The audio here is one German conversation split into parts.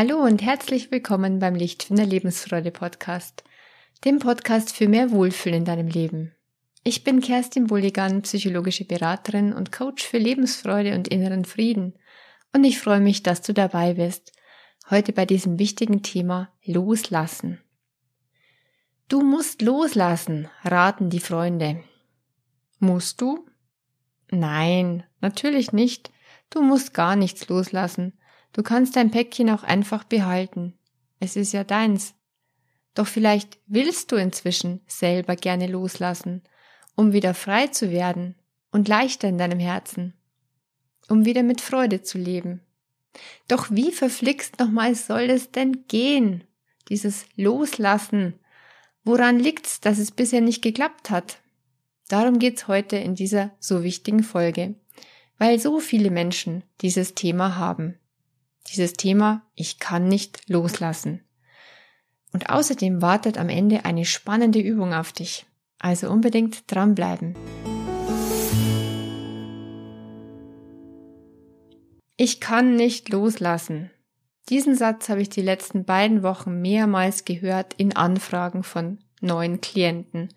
Hallo und herzlich willkommen beim Lichtfinder Lebensfreude Podcast, dem Podcast für mehr Wohlfühl in deinem Leben. Ich bin Kerstin Bulligan, psychologische Beraterin und Coach für Lebensfreude und inneren Frieden und ich freue mich, dass du dabei bist, heute bei diesem wichtigen Thema Loslassen. Du musst loslassen, raten die Freunde. Musst du? Nein, natürlich nicht. Du musst gar nichts loslassen. Du kannst dein Päckchen auch einfach behalten. Es ist ja deins. Doch vielleicht willst du inzwischen selber gerne loslassen, um wieder frei zu werden und leichter in deinem Herzen, um wieder mit Freude zu leben. Doch wie verflixt nochmal soll es denn gehen? Dieses Loslassen. Woran liegt's, dass es bisher nicht geklappt hat? Darum geht's heute in dieser so wichtigen Folge, weil so viele Menschen dieses Thema haben. Dieses Thema, ich kann nicht loslassen. Und außerdem wartet am Ende eine spannende Übung auf dich. Also unbedingt dranbleiben. Ich kann nicht loslassen. Diesen Satz habe ich die letzten beiden Wochen mehrmals gehört in Anfragen von neuen Klienten.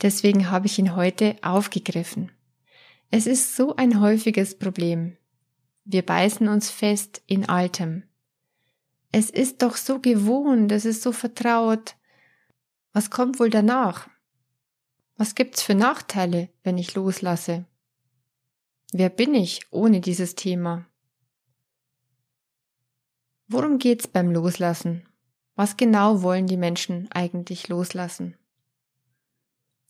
Deswegen habe ich ihn heute aufgegriffen. Es ist so ein häufiges Problem. Wir beißen uns fest in Altem. Es ist doch so gewohnt, es ist so vertraut. Was kommt wohl danach? Was gibt's für Nachteile, wenn ich loslasse? Wer bin ich ohne dieses Thema? Worum geht's beim Loslassen? Was genau wollen die Menschen eigentlich loslassen?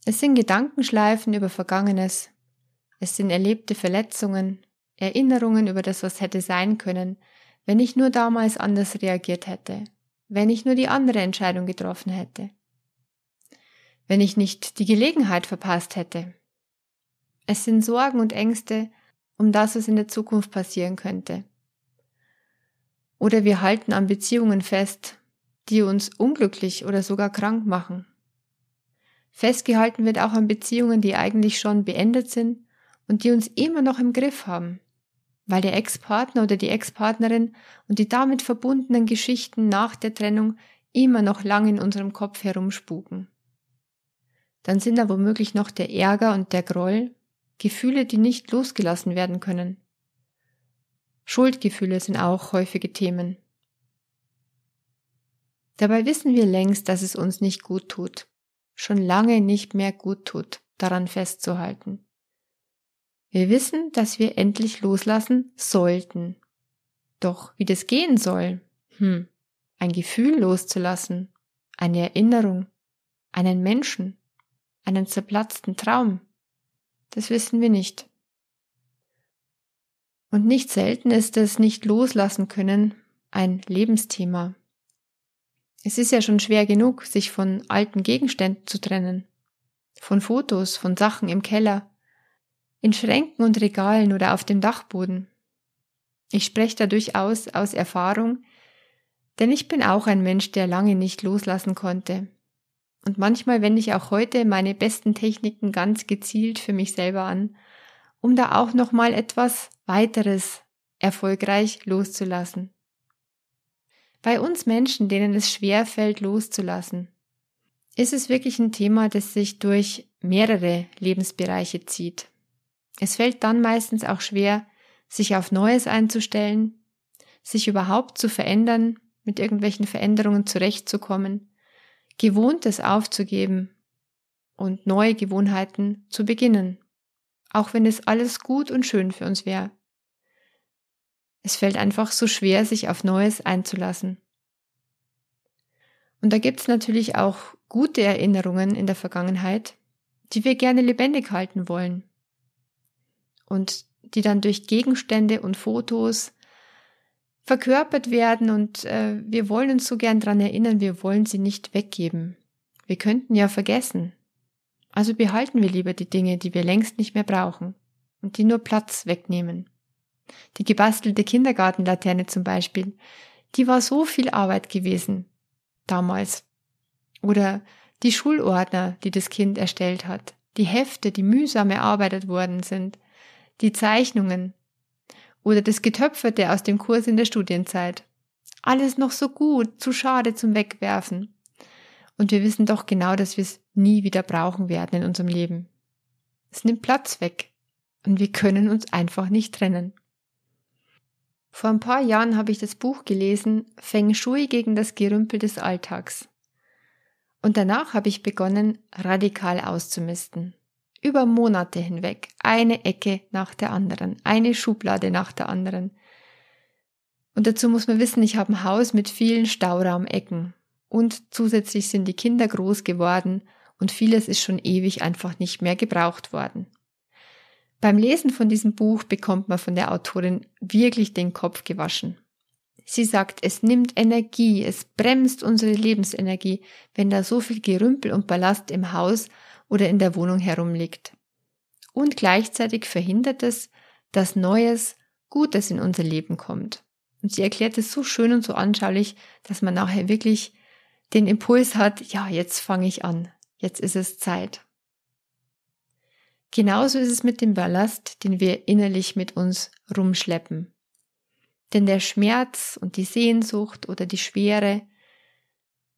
Es sind Gedankenschleifen über Vergangenes, es sind erlebte Verletzungen, Erinnerungen über das, was hätte sein können, wenn ich nur damals anders reagiert hätte, wenn ich nur die andere Entscheidung getroffen hätte, wenn ich nicht die Gelegenheit verpasst hätte. Es sind Sorgen und Ängste um das, was in der Zukunft passieren könnte, oder wir halten an Beziehungen fest, die uns unglücklich oder sogar krank machen. Festgehalten wird auch an Beziehungen, die eigentlich schon beendet sind und die uns immer noch im Griff haben, weil der Ex-Partner oder die Ex-Partnerin und die damit verbundenen Geschichten nach der Trennung immer noch lang in unserem Kopf herumspuken. Dann sind da womöglich noch der Ärger und der Groll, Gefühle, die nicht losgelassen werden können. Schuldgefühle sind auch häufige Themen. Dabei wissen wir längst, dass es uns nicht gut tut, schon lange nicht mehr gut tut, daran festzuhalten. Wir wissen, dass wir endlich loslassen sollten. Doch wie das gehen soll, hm, ein Gefühl loszulassen, eine Erinnerung, einen Menschen, einen zerplatzten Traum, das wissen wir nicht. Und nicht selten ist es nicht loslassen können ein Lebensthema. Es ist ja schon schwer genug, sich von alten Gegenständen zu trennen, von Fotos, von Sachen im Keller, in Schränken und Regalen oder auf dem Dachboden. Ich spreche da durchaus aus Erfahrung, denn ich bin auch ein Mensch, der lange nicht loslassen konnte. Und manchmal wende ich auch heute meine besten Techniken ganz gezielt für mich selber an, um da auch noch mal etwas weiteres erfolgreich loszulassen. Bei uns Menschen, denen es schwer fällt, loszulassen, ist es wirklich ein Thema, das sich durch mehrere Lebensbereiche zieht. Es fällt dann meistens auch schwer, sich auf Neues einzustellen, sich überhaupt zu verändern, mit irgendwelchen Veränderungen zurechtzukommen, Gewohntes aufzugeben und neue Gewohnheiten zu beginnen auch wenn es alles gut und schön für uns wäre. Es fällt einfach so schwer, sich auf Neues einzulassen. Und da gibt's natürlich auch gute Erinnerungen in der Vergangenheit, die wir gerne lebendig halten wollen. Und die dann durch Gegenstände und Fotos verkörpert werden und äh, wir wollen uns so gern dran erinnern, wir wollen sie nicht weggeben. Wir könnten ja vergessen, also behalten wir lieber die Dinge, die wir längst nicht mehr brauchen und die nur Platz wegnehmen. Die gebastelte Kindergartenlaterne zum Beispiel, die war so viel Arbeit gewesen damals. Oder die Schulordner, die das Kind erstellt hat, die Hefte, die mühsam erarbeitet worden sind, die Zeichnungen oder das Getöpferte aus dem Kurs in der Studienzeit. Alles noch so gut, zu schade zum Wegwerfen. Und wir wissen doch genau, dass wir es nie wieder brauchen werden in unserem Leben. Es nimmt Platz weg und wir können uns einfach nicht trennen. Vor ein paar Jahren habe ich das Buch gelesen Feng Shui gegen das Gerümpel des Alltags. Und danach habe ich begonnen, radikal auszumisten. Über Monate hinweg, eine Ecke nach der anderen, eine Schublade nach der anderen. Und dazu muss man wissen, ich habe ein Haus mit vielen Stauraumecken. Und zusätzlich sind die Kinder groß geworden und vieles ist schon ewig einfach nicht mehr gebraucht worden. Beim Lesen von diesem Buch bekommt man von der Autorin wirklich den Kopf gewaschen. Sie sagt, es nimmt Energie, es bremst unsere Lebensenergie, wenn da so viel Gerümpel und Ballast im Haus oder in der Wohnung herumliegt. Und gleichzeitig verhindert es, dass Neues, Gutes in unser Leben kommt. Und sie erklärt es so schön und so anschaulich, dass man nachher wirklich den Impuls hat, ja, jetzt fange ich an, jetzt ist es Zeit. Genauso ist es mit dem Ballast, den wir innerlich mit uns rumschleppen. Denn der Schmerz und die Sehnsucht oder die Schwere,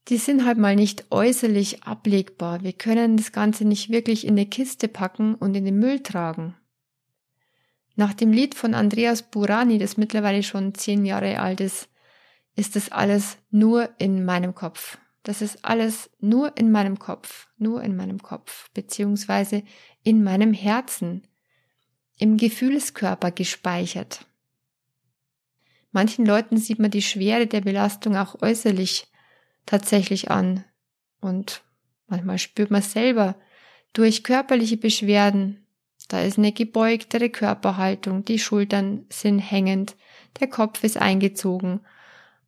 die sind halt mal nicht äußerlich ablegbar. Wir können das Ganze nicht wirklich in eine Kiste packen und in den Müll tragen. Nach dem Lied von Andreas Burani, das mittlerweile schon zehn Jahre alt ist, ist das alles nur in meinem Kopf. Das ist alles nur in meinem Kopf, nur in meinem Kopf, beziehungsweise in meinem Herzen, im Gefühlskörper gespeichert. Manchen Leuten sieht man die Schwere der Belastung auch äußerlich tatsächlich an. Und manchmal spürt man selber durch körperliche Beschwerden. Da ist eine gebeugtere Körperhaltung, die Schultern sind hängend, der Kopf ist eingezogen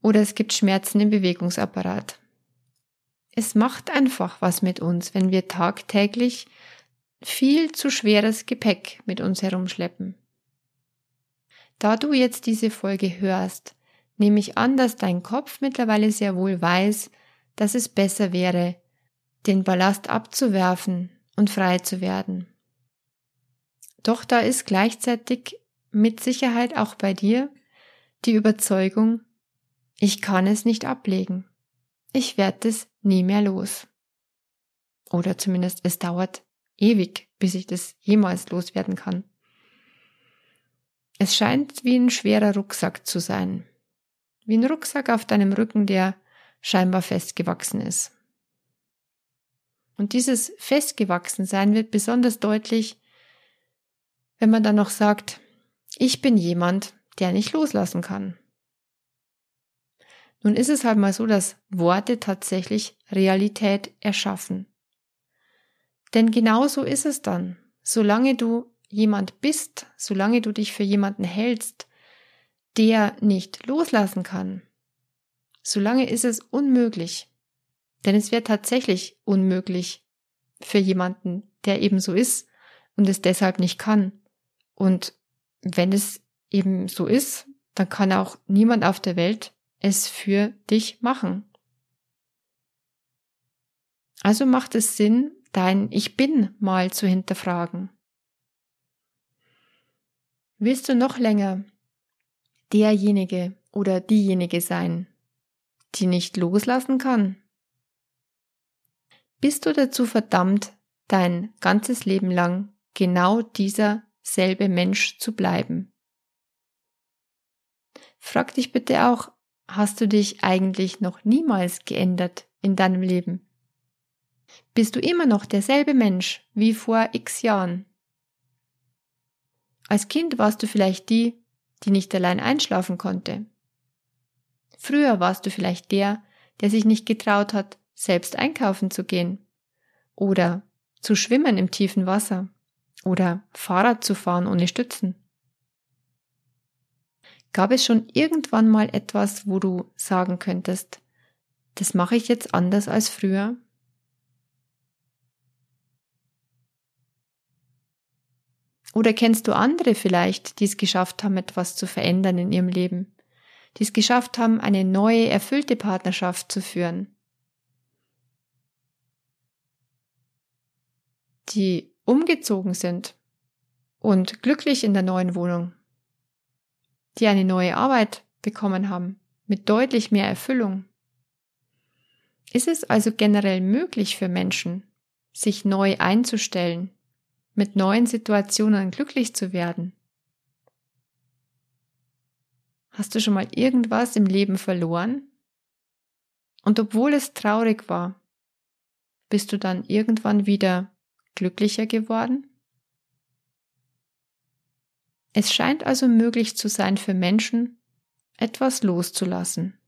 oder es gibt Schmerzen im Bewegungsapparat. Es macht einfach was mit uns, wenn wir tagtäglich viel zu schweres Gepäck mit uns herumschleppen. Da du jetzt diese Folge hörst, nehme ich an, dass dein Kopf mittlerweile sehr wohl weiß, dass es besser wäre, den Ballast abzuwerfen und frei zu werden. Doch da ist gleichzeitig mit Sicherheit auch bei dir die Überzeugung, ich kann es nicht ablegen. Ich werde es nie mehr los. Oder zumindest es dauert ewig, bis ich das jemals loswerden kann. Es scheint wie ein schwerer Rucksack zu sein. Wie ein Rucksack auf deinem Rücken, der scheinbar festgewachsen ist. Und dieses Festgewachsensein wird besonders deutlich, wenn man dann noch sagt, ich bin jemand, der nicht loslassen kann. Nun ist es halt mal so, dass Worte tatsächlich Realität erschaffen. Denn genau so ist es dann. Solange du jemand bist, solange du dich für jemanden hältst, der nicht loslassen kann, solange ist es unmöglich. Denn es wäre tatsächlich unmöglich für jemanden, der eben so ist und es deshalb nicht kann. Und wenn es eben so ist, dann kann auch niemand auf der Welt es für dich machen. Also macht es Sinn, dein Ich bin mal zu hinterfragen. Willst du noch länger derjenige oder diejenige sein, die nicht loslassen kann? Bist du dazu verdammt, dein ganzes Leben lang genau dieser selbe Mensch zu bleiben? Frag dich bitte auch, hast du dich eigentlich noch niemals geändert in deinem Leben? Bist du immer noch derselbe Mensch wie vor x Jahren? Als Kind warst du vielleicht die, die nicht allein einschlafen konnte. Früher warst du vielleicht der, der sich nicht getraut hat, selbst einkaufen zu gehen. Oder zu schwimmen im tiefen Wasser. Oder Fahrrad zu fahren ohne Stützen. Gab es schon irgendwann mal etwas, wo du sagen könntest, das mache ich jetzt anders als früher? Oder kennst du andere vielleicht, die es geschafft haben, etwas zu verändern in ihrem Leben? Die es geschafft haben, eine neue, erfüllte Partnerschaft zu führen? Die umgezogen sind und glücklich in der neuen Wohnung? Die eine neue Arbeit bekommen haben, mit deutlich mehr Erfüllung. Ist es also generell möglich für Menschen, sich neu einzustellen, mit neuen Situationen glücklich zu werden? Hast du schon mal irgendwas im Leben verloren? Und obwohl es traurig war, bist du dann irgendwann wieder glücklicher geworden? Es scheint also möglich zu sein für Menschen, etwas loszulassen.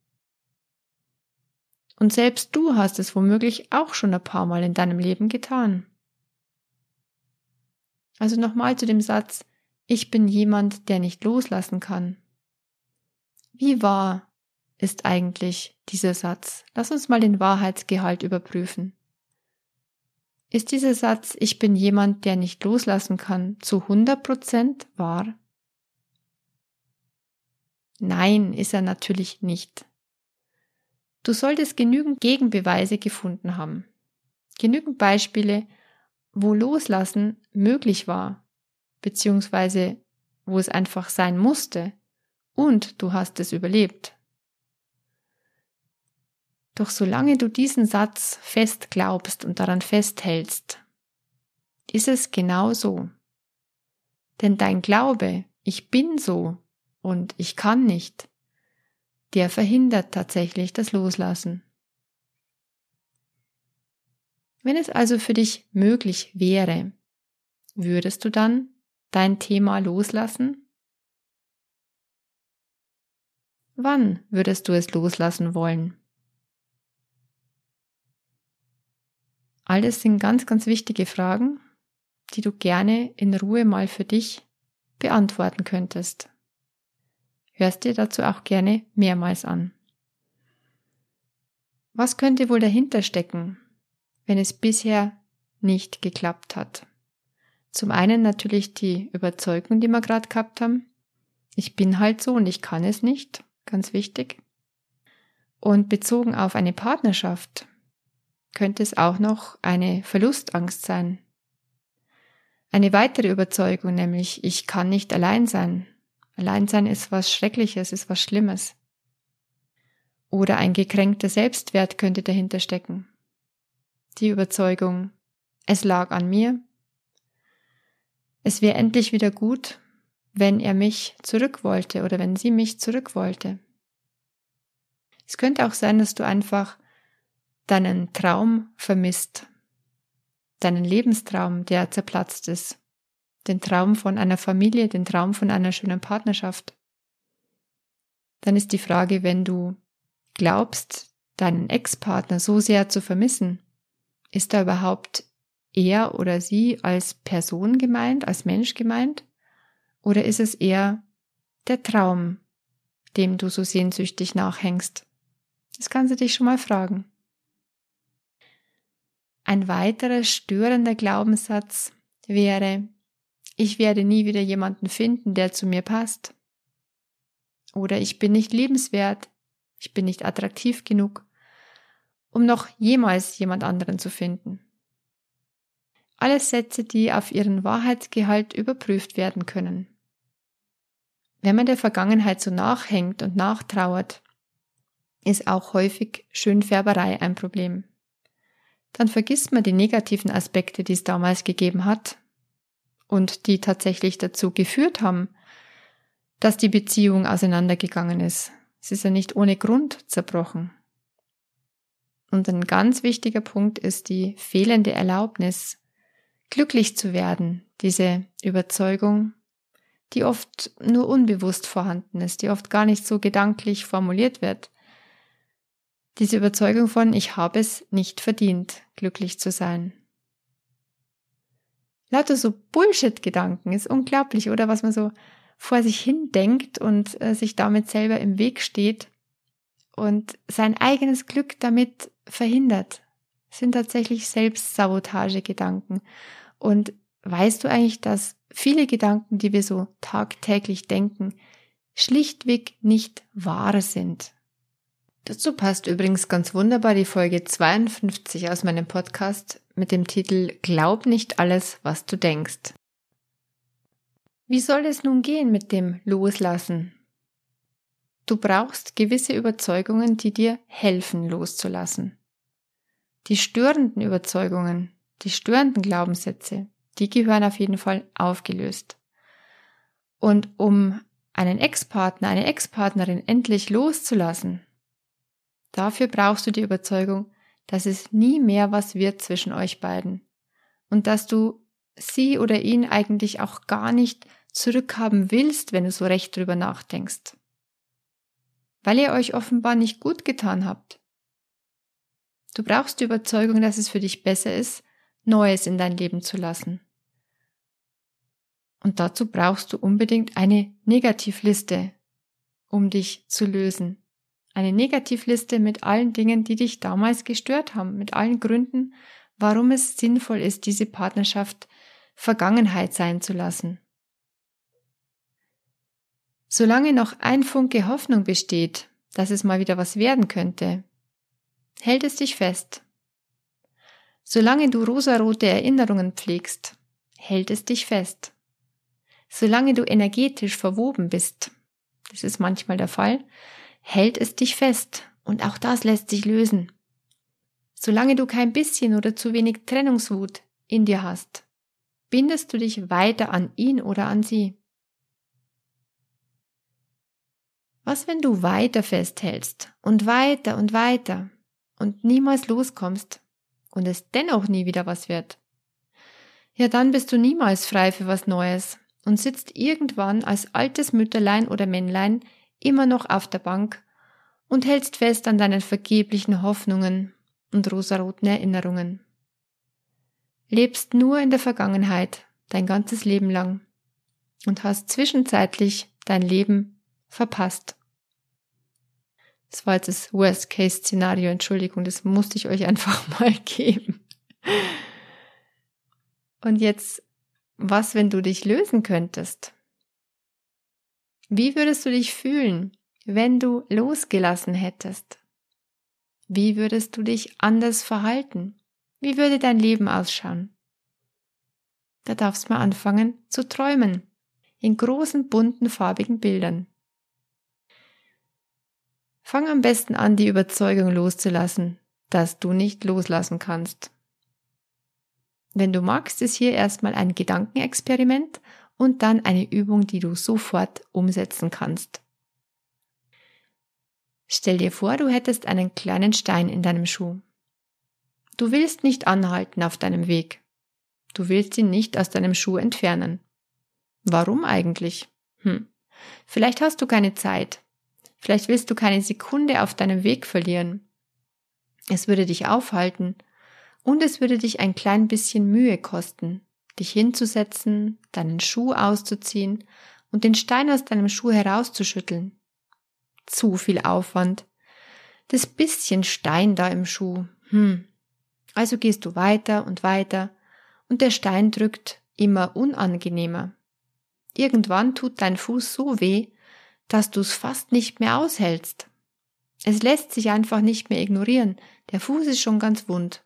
Und selbst du hast es womöglich auch schon ein paar Mal in deinem Leben getan. Also nochmal zu dem Satz, ich bin jemand, der nicht loslassen kann. Wie wahr ist eigentlich dieser Satz? Lass uns mal den Wahrheitsgehalt überprüfen. Ist dieser Satz, ich bin jemand, der nicht loslassen kann, zu 100% wahr? Nein, ist er natürlich nicht. Du solltest genügend Gegenbeweise gefunden haben. Genügend Beispiele, wo Loslassen möglich war, beziehungsweise wo es einfach sein musste und du hast es überlebt. Doch solange du diesen Satz fest glaubst und daran festhältst, ist es genau so. Denn dein Glaube, ich bin so und ich kann nicht, der verhindert tatsächlich das Loslassen. Wenn es also für dich möglich wäre, würdest du dann dein Thema loslassen? Wann würdest du es loslassen wollen? Alles sind ganz, ganz wichtige Fragen, die du gerne in Ruhe mal für dich beantworten könntest. Hörst dir dazu auch gerne mehrmals an. Was könnte wohl dahinter stecken, wenn es bisher nicht geklappt hat? Zum einen natürlich die Überzeugung, die wir gerade gehabt haben. Ich bin halt so und ich kann es nicht. Ganz wichtig. Und bezogen auf eine Partnerschaft könnte es auch noch eine Verlustangst sein. Eine weitere Überzeugung, nämlich ich kann nicht allein sein. Alleinsein ist was Schreckliches, ist was Schlimmes. Oder ein gekränkter Selbstwert könnte dahinter stecken. Die Überzeugung, es lag an mir. Es wäre endlich wieder gut, wenn er mich zurück wollte oder wenn sie mich zurück wollte. Es könnte auch sein, dass du einfach deinen Traum vermisst, deinen Lebenstraum, der zerplatzt ist, den Traum von einer Familie, den Traum von einer schönen Partnerschaft. Dann ist die Frage, wenn du glaubst, deinen Ex-Partner so sehr zu vermissen, ist da überhaupt er oder sie als Person gemeint, als Mensch gemeint? Oder ist es eher der Traum, dem du so sehnsüchtig nachhängst? Das kannst du dich schon mal fragen. Ein weiterer störender Glaubenssatz wäre, ich werde nie wieder jemanden finden, der zu mir passt. Oder ich bin nicht liebenswert, ich bin nicht attraktiv genug, um noch jemals jemand anderen zu finden. Alles Sätze, die auf ihren Wahrheitsgehalt überprüft werden können. Wenn man der Vergangenheit so nachhängt und nachtrauert, ist auch häufig Schönfärberei ein Problem dann vergisst man die negativen Aspekte, die es damals gegeben hat und die tatsächlich dazu geführt haben, dass die Beziehung auseinandergegangen ist. Es ist ja nicht ohne Grund zerbrochen. Und ein ganz wichtiger Punkt ist die fehlende Erlaubnis, glücklich zu werden, diese Überzeugung, die oft nur unbewusst vorhanden ist, die oft gar nicht so gedanklich formuliert wird, diese Überzeugung von, ich habe es nicht verdient, glücklich zu sein. Lauter so Bullshit-Gedanken ist unglaublich, oder? Was man so vor sich hin denkt und äh, sich damit selber im Weg steht und sein eigenes Glück damit verhindert, sind tatsächlich Selbstsabotage-Gedanken. Und weißt du eigentlich, dass viele Gedanken, die wir so tagtäglich denken, schlichtweg nicht wahr sind? Dazu passt übrigens ganz wunderbar die Folge 52 aus meinem Podcast mit dem Titel Glaub nicht alles, was du denkst. Wie soll es nun gehen mit dem Loslassen? Du brauchst gewisse Überzeugungen, die dir helfen loszulassen. Die störenden Überzeugungen, die störenden Glaubenssätze, die gehören auf jeden Fall aufgelöst. Und um einen Ex-Partner, eine Ex-Partnerin endlich loszulassen, dafür brauchst du die Überzeugung, dass es nie mehr was wird zwischen euch beiden und dass du sie oder ihn eigentlich auch gar nicht zurückhaben willst, wenn du so recht drüber nachdenkst. Weil ihr euch offenbar nicht gut getan habt. Du brauchst die Überzeugung, dass es für dich besser ist, Neues in dein Leben zu lassen. Und dazu brauchst du unbedingt eine Negativliste, um dich zu lösen. Eine Negativliste mit allen Dingen, die dich damals gestört haben, mit allen Gründen, warum es sinnvoll ist, diese Partnerschaft Vergangenheit sein zu lassen. Solange noch ein Funke Hoffnung besteht, dass es mal wieder was werden könnte, hält es dich fest. Solange du rosarote Erinnerungen pflegst, hält es dich fest. Solange du energetisch verwoben bist, das ist manchmal der Fall, hält es dich fest und auch das lässt sich lösen. Solange du kein bisschen oder zu wenig Trennungswut in dir hast, bindest du dich weiter an ihn oder an sie. Was, wenn du weiter festhältst und weiter und weiter und niemals loskommst und es dennoch nie wieder was wird? Ja, dann bist du niemals frei für was Neues und sitzt irgendwann als altes Mütterlein oder Männlein immer noch auf der Bank und hältst fest an deinen vergeblichen Hoffnungen und rosaroten Erinnerungen. Lebst nur in der Vergangenheit dein ganzes Leben lang und hast zwischenzeitlich dein Leben verpasst. Das war jetzt das Worst-Case-Szenario, Entschuldigung, das musste ich euch einfach mal geben. Und jetzt, was, wenn du dich lösen könntest? Wie würdest du dich fühlen, wenn du losgelassen hättest? Wie würdest du dich anders verhalten? Wie würde dein Leben ausschauen? Da darfst du mal anfangen zu träumen. In großen, bunten, farbigen Bildern. Fang am besten an, die Überzeugung loszulassen, dass du nicht loslassen kannst. Wenn du magst, ist hier erstmal ein Gedankenexperiment und dann eine Übung, die du sofort umsetzen kannst. Stell dir vor, du hättest einen kleinen Stein in deinem Schuh. Du willst nicht anhalten auf deinem Weg. Du willst ihn nicht aus deinem Schuh entfernen. Warum eigentlich? Hm. Vielleicht hast du keine Zeit. Vielleicht willst du keine Sekunde auf deinem Weg verlieren. Es würde dich aufhalten und es würde dich ein klein bisschen Mühe kosten, dich hinzusetzen, deinen Schuh auszuziehen und den Stein aus deinem Schuh herauszuschütteln. Zu viel Aufwand. Das bisschen Stein da im Schuh. Hm. Also gehst du weiter und weiter und der Stein drückt immer unangenehmer. Irgendwann tut dein Fuß so weh, dass du es fast nicht mehr aushältst. Es lässt sich einfach nicht mehr ignorieren. Der Fuß ist schon ganz wund.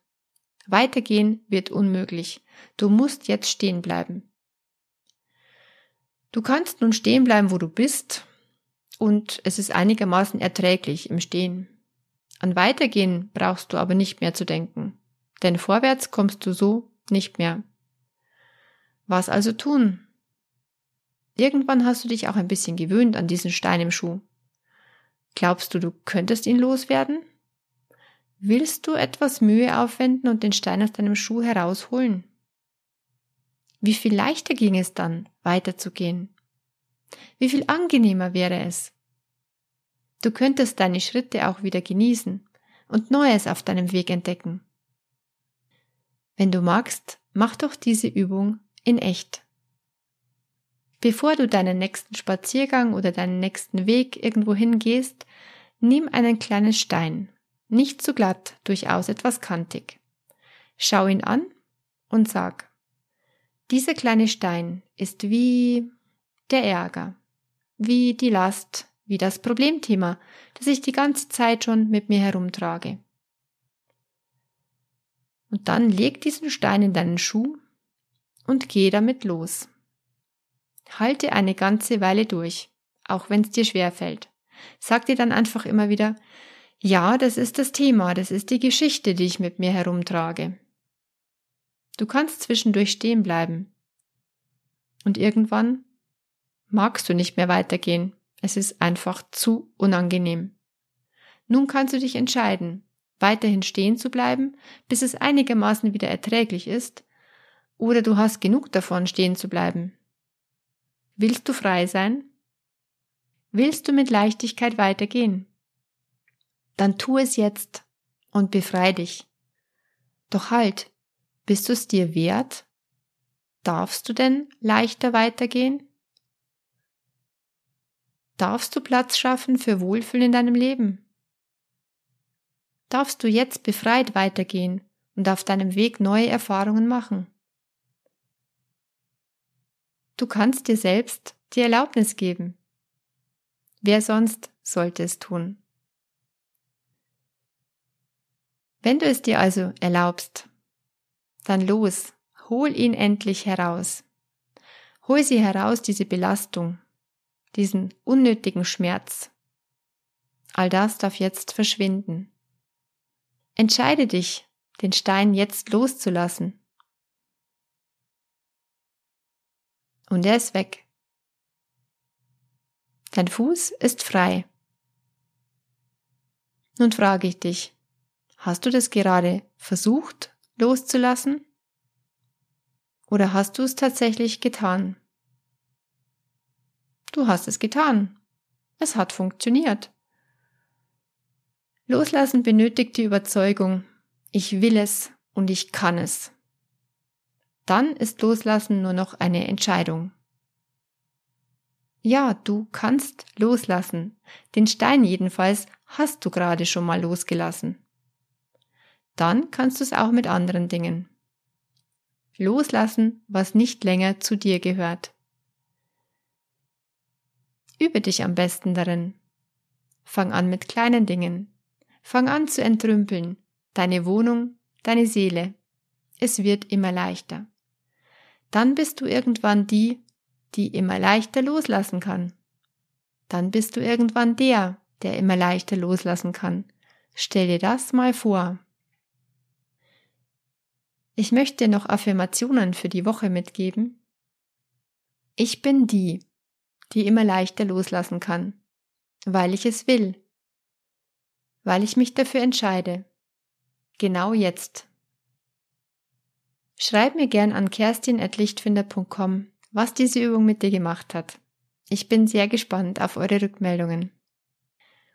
Weitergehen wird unmöglich. Du musst jetzt stehen bleiben. Du kannst nun stehen bleiben, wo du bist, und es ist einigermaßen erträglich im Stehen. An Weitergehen brauchst du aber nicht mehr zu denken, denn vorwärts kommst du so nicht mehr. Was also tun? Irgendwann hast du dich auch ein bisschen gewöhnt an diesen Stein im Schuh. Glaubst du, du könntest ihn loswerden? Willst du etwas Mühe aufwenden und den Stein aus deinem Schuh herausholen? Wie viel leichter ging es dann, weiterzugehen? Wie viel angenehmer wäre es? Du könntest deine Schritte auch wieder genießen und Neues auf deinem Weg entdecken. Wenn du magst, mach doch diese Übung in echt. Bevor du deinen nächsten Spaziergang oder deinen nächsten Weg irgendwo hingehst, nimm einen kleinen Stein, nicht zu glatt, durchaus etwas kantig. Schau ihn an und sag, dieser kleine Stein ist wie der Ärger, wie die Last, wie das Problemthema, das ich die ganze Zeit schon mit mir herumtrage. Und dann leg diesen Stein in deinen Schuh und geh damit los. Halte eine ganze Weile durch, auch wenn es dir schwer fällt. Sag dir dann einfach immer wieder, ja, das ist das Thema, das ist die Geschichte, die ich mit mir herumtrage. Du kannst zwischendurch stehen bleiben. Und irgendwann magst du nicht mehr weitergehen. Es ist einfach zu unangenehm. Nun kannst du dich entscheiden, weiterhin stehen zu bleiben, bis es einigermaßen wieder erträglich ist, oder du hast genug davon, stehen zu bleiben. Willst du frei sein? Willst du mit Leichtigkeit weitergehen? Dann tu es jetzt und befrei dich. Doch halt, bist du es dir wert? Darfst du denn leichter weitergehen? Darfst du Platz schaffen für Wohlfühlen in deinem Leben? Darfst du jetzt befreit weitergehen und auf deinem Weg neue Erfahrungen machen? Du kannst dir selbst die Erlaubnis geben. Wer sonst sollte es tun? Wenn du es dir also erlaubst, dann los, hol ihn endlich heraus. Hol sie heraus, diese Belastung, diesen unnötigen Schmerz. All das darf jetzt verschwinden. Entscheide dich, den Stein jetzt loszulassen und er ist weg. Dein Fuß ist frei. Nun frage ich dich, hast du das gerade versucht loszulassen? Oder hast du es tatsächlich getan? Du hast es getan. Es hat funktioniert. Loslassen benötigt die Überzeugung, ich will es und ich kann es dann ist Loslassen nur noch eine Entscheidung. Ja, du kannst loslassen. Den Stein jedenfalls hast du gerade schon mal losgelassen. Dann kannst du es auch mit anderen Dingen. Loslassen, was nicht länger zu dir gehört. Übe dich am besten darin. Fang an mit kleinen Dingen. Fang an zu entrümpeln. Deine Wohnung, deine Seele. Es wird immer leichter dann bist du irgendwann die, die immer leichter loslassen kann. Dann bist du irgendwann der, der immer leichter loslassen kann. Stell dir das mal vor. Ich möchte dir noch Affirmationen für die Woche mitgeben. Ich bin die, die immer leichter loslassen kann, weil ich es will, weil ich mich dafür entscheide. Genau jetzt. Schreib mir gern an kerstin.lichtfinder.com, was diese Übung mit dir gemacht hat. Ich bin sehr gespannt auf eure Rückmeldungen.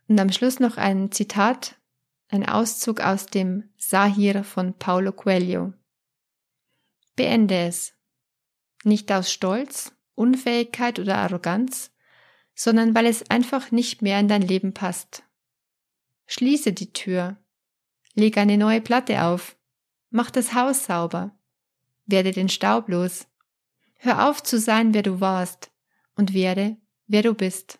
Und am Schluss noch ein Zitat, ein Auszug aus dem Sahir von Paulo Coelho. Beende es. Nicht aus Stolz, Unfähigkeit oder Arroganz, sondern weil es einfach nicht mehr in dein Leben passt. Schließe die Tür. Leg eine neue Platte auf. Mach das Haus sauber werde den Staub los. Hör auf zu sein, wer du warst und werde, wer du bist.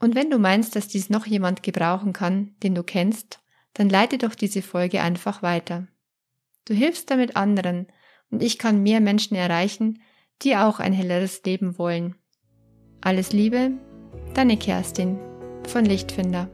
Und wenn du meinst, dass dies noch jemand gebrauchen kann, den du kennst, dann leite doch diese Folge einfach weiter. Du hilfst damit anderen und ich kann mehr Menschen erreichen, die auch ein helleres Leben wollen. Alles Liebe, deine Kerstin von Lichtfinder.